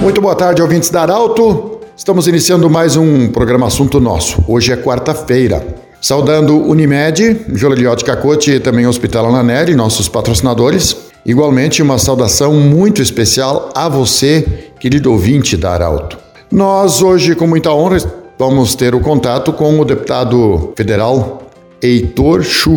Muito boa tarde, ouvintes da Arauto. Estamos iniciando mais um programa Assunto Nosso. Hoje é quarta-feira. Saudando Unimed, Joliliote Cacote e também Hospital Ananelli, nossos patrocinadores. Igualmente, uma saudação muito especial a você, querido ouvinte da Arauto. Nós, hoje, com muita honra, vamos ter o contato com o deputado federal Heitor Chu.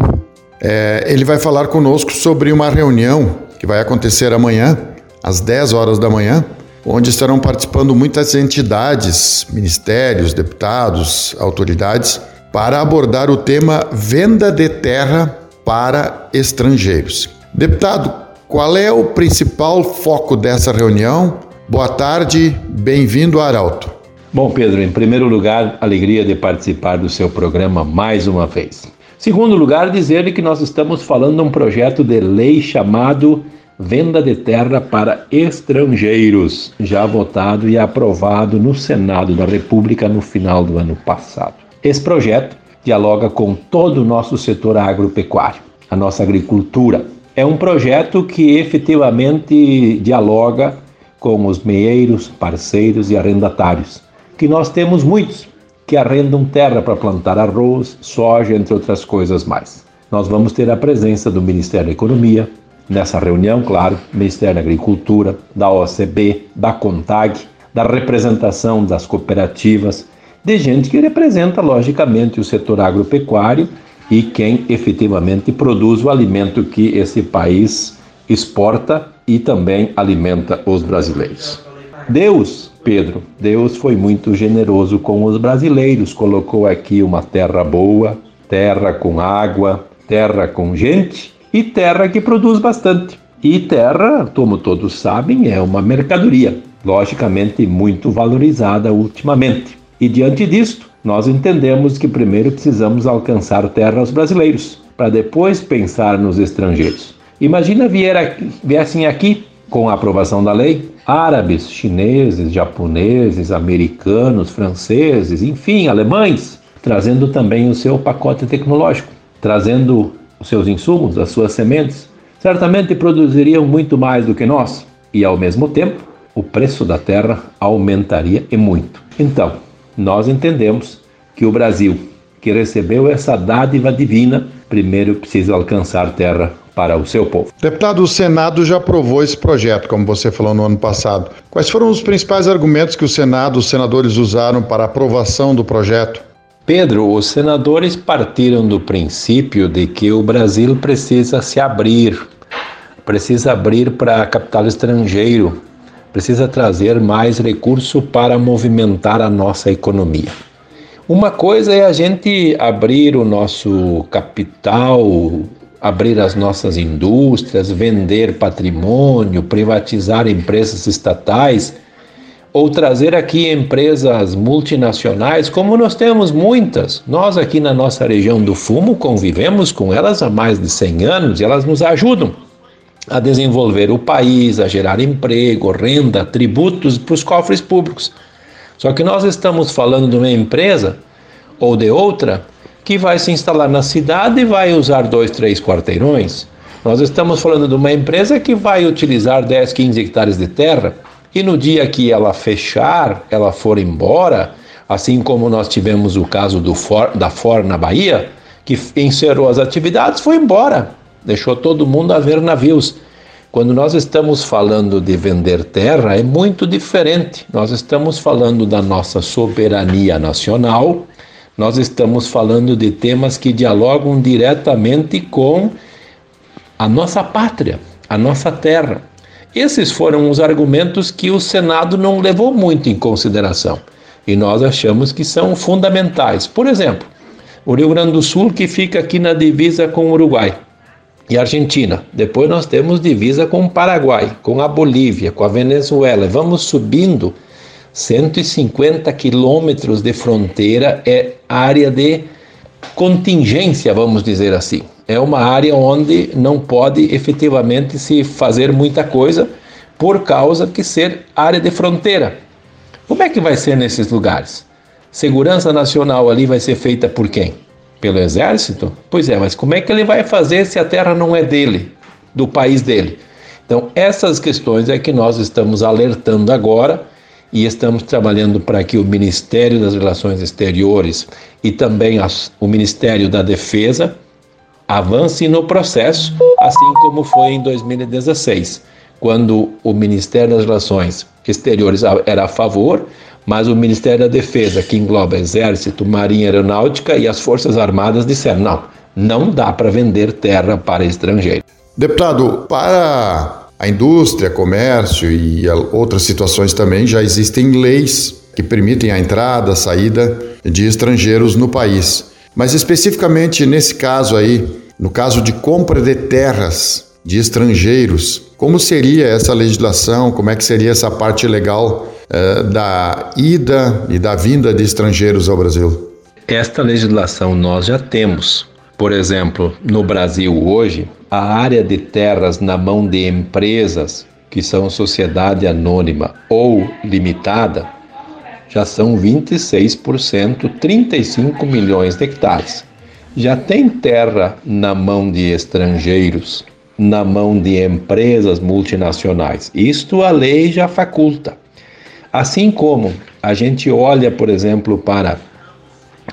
É, ele vai falar conosco sobre uma reunião que vai acontecer amanhã, às 10 horas da manhã, onde estarão participando muitas entidades, ministérios, deputados, autoridades, para abordar o tema venda de terra para estrangeiros. Deputado, qual é o principal foco dessa reunião? Boa tarde, bem-vindo a Arauto. Bom, Pedro, em primeiro lugar, alegria de participar do seu programa mais uma vez. Segundo lugar, dizer que nós estamos falando de um projeto de lei chamado Venda de Terra para Estrangeiros, já votado e aprovado no Senado da República no final do ano passado. Esse projeto dialoga com todo o nosso setor agropecuário, a nossa agricultura. É um projeto que efetivamente dialoga com os meeiros, parceiros e arrendatários, que nós temos muitos que arrendam terra para plantar arroz, soja, entre outras coisas mais. Nós vamos ter a presença do Ministério da Economia, nessa reunião, claro, Ministério da Agricultura, da OCB, da CONTAG, da representação das cooperativas, de gente que representa, logicamente, o setor agropecuário e quem efetivamente produz o alimento que esse país exporta e também alimenta os brasileiros. Deus, Pedro, Deus foi muito generoso com os brasileiros, colocou aqui uma terra boa, terra com água, terra com gente e terra que produz bastante. E terra, como todos sabem, é uma mercadoria, logicamente muito valorizada ultimamente. E diante disto, nós entendemos que primeiro precisamos alcançar terra aos brasileiros, para depois pensar nos estrangeiros. Imagina aqui, viessem aqui, com a aprovação da lei, árabes, chineses, japoneses, americanos, franceses, enfim, alemães, trazendo também o seu pacote tecnológico, trazendo os seus insumos, as suas sementes, certamente produziriam muito mais do que nós e, ao mesmo tempo, o preço da terra aumentaria e muito. Então, nós entendemos que o Brasil, que recebeu essa dádiva divina, primeiro precisa alcançar terra para o seu povo. Deputado, o Senado já aprovou esse projeto, como você falou no ano passado. Quais foram os principais argumentos que o Senado, os senadores usaram para a aprovação do projeto? Pedro, os senadores partiram do princípio de que o Brasil precisa se abrir, precisa abrir para capital estrangeiro, precisa trazer mais recurso para movimentar a nossa economia. Uma coisa é a gente abrir o nosso capital, abrir as nossas indústrias, vender patrimônio, privatizar empresas estatais ou trazer aqui empresas multinacionais, como nós temos muitas. Nós aqui na nossa região do Fumo convivemos com elas há mais de 100 anos e elas nos ajudam a desenvolver o país, a gerar emprego, renda, tributos para os cofres públicos. Só que nós estamos falando de uma empresa ou de outra que vai se instalar na cidade e vai usar dois, três quarteirões. Nós estamos falando de uma empresa que vai utilizar 10, 15 hectares de terra e no dia que ela fechar, ela for embora, assim como nós tivemos o caso do For, da For na Bahia, que encerrou as atividades, foi embora, deixou todo mundo a ver navios. Quando nós estamos falando de vender terra, é muito diferente. Nós estamos falando da nossa soberania nacional, nós estamos falando de temas que dialogam diretamente com a nossa pátria, a nossa terra. Esses foram os argumentos que o Senado não levou muito em consideração e nós achamos que são fundamentais. Por exemplo, o Rio Grande do Sul, que fica aqui na divisa com o Uruguai e Argentina. Depois nós temos divisa com o Paraguai, com a Bolívia, com a Venezuela. Vamos subindo 150 quilômetros de fronteira é área de contingência, vamos dizer assim. É uma área onde não pode efetivamente se fazer muita coisa por causa que ser área de fronteira. Como é que vai ser nesses lugares? Segurança nacional ali vai ser feita por quem? Pelo exército? Pois é, mas como é que ele vai fazer se a terra não é dele, do país dele? Então, essas questões é que nós estamos alertando agora e estamos trabalhando para que o Ministério das Relações Exteriores e também o Ministério da Defesa avance no processo, assim como foi em 2016, quando o Ministério das Relações Exteriores era a favor, mas o Ministério da Defesa, que engloba Exército, Marinha Aeronáutica e as Forças Armadas, disseram: não, não dá para vender terra para estrangeiro. Deputado, para a indústria, comércio e outras situações também, já existem leis que permitem a entrada, a saída de estrangeiros no país. Mas especificamente nesse caso aí, no caso de compra de terras de estrangeiros, como seria essa legislação? Como é que seria essa parte legal eh, da ida e da vinda de estrangeiros ao Brasil? Esta legislação nós já temos. Por exemplo, no Brasil hoje, a área de terras na mão de empresas que são sociedade anônima ou limitada já são 26%, 35 milhões de hectares. Já tem terra na mão de estrangeiros, na mão de empresas multinacionais. Isto a lei já faculta. Assim como a gente olha, por exemplo, para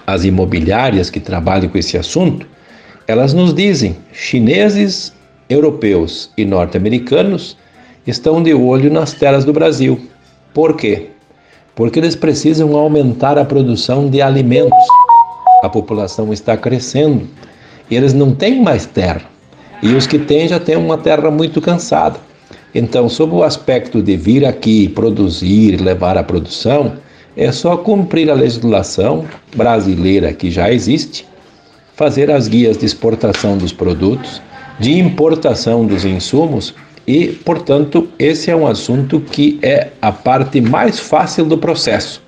as imobiliárias que trabalham com esse assunto, elas nos dizem: chineses, europeus e norte-americanos estão de olho nas terras do Brasil. Por quê? Porque eles precisam aumentar a produção de alimentos. A população está crescendo eles não têm mais terra. E os que têm já têm uma terra muito cansada. Então, sob o aspecto de vir aqui produzir, levar a produção, é só cumprir a legislação brasileira que já existe fazer as guias de exportação dos produtos, de importação dos insumos e, portanto, esse é um assunto que é a parte mais fácil do processo.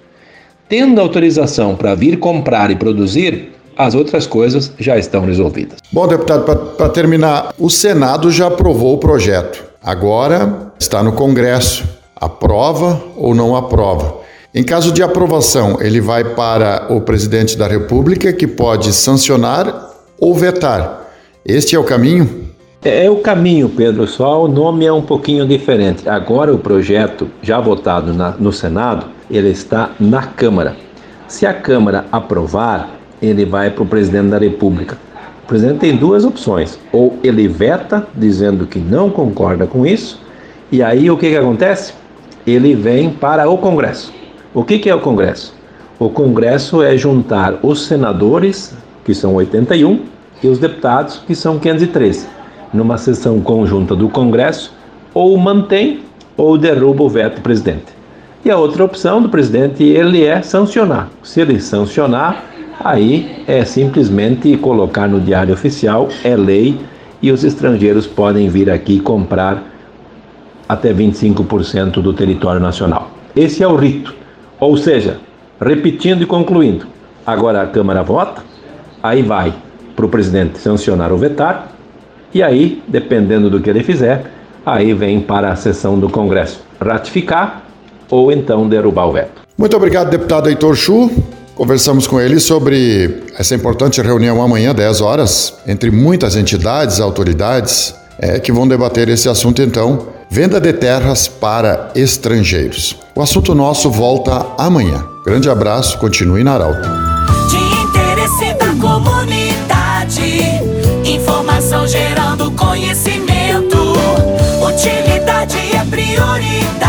Tendo autorização para vir comprar e produzir, as outras coisas já estão resolvidas. Bom, deputado, para terminar, o Senado já aprovou o projeto. Agora está no Congresso. Aprova ou não aprova? Em caso de aprovação, ele vai para o presidente da República, que pode sancionar ou vetar. Este é o caminho? É, é o caminho, Pedro, só o nome é um pouquinho diferente. Agora o projeto, já votado na, no Senado, ele está na Câmara. Se a Câmara aprovar, ele vai para o presidente da República. O presidente tem duas opções: ou ele veta, dizendo que não concorda com isso, e aí o que, que acontece? Ele vem para o Congresso. O que, que é o Congresso? O Congresso é juntar os senadores, que são 81, e os deputados, que são 513, numa sessão conjunta do Congresso, ou mantém ou derruba o veto do presidente. E a outra opção do presidente, ele é sancionar. Se ele sancionar, aí é simplesmente colocar no diário oficial, é lei, e os estrangeiros podem vir aqui comprar até 25% do território nacional. Esse é o rito. Ou seja, repetindo e concluindo, agora a Câmara vota, aí vai para o presidente sancionar ou vetar, e aí, dependendo do que ele fizer, aí vem para a sessão do Congresso ratificar ou então derrubar o veto. Muito obrigado, deputado Heitor Chu. Conversamos com ele sobre essa importante reunião amanhã, 10 horas, entre muitas entidades, autoridades, é, que vão debater esse assunto então. Venda de terras para estrangeiros. O assunto nosso volta amanhã. Grande abraço, continue na Arauto. De interesse da comunidade, informação gerando conhecimento, utilidade é prioridade.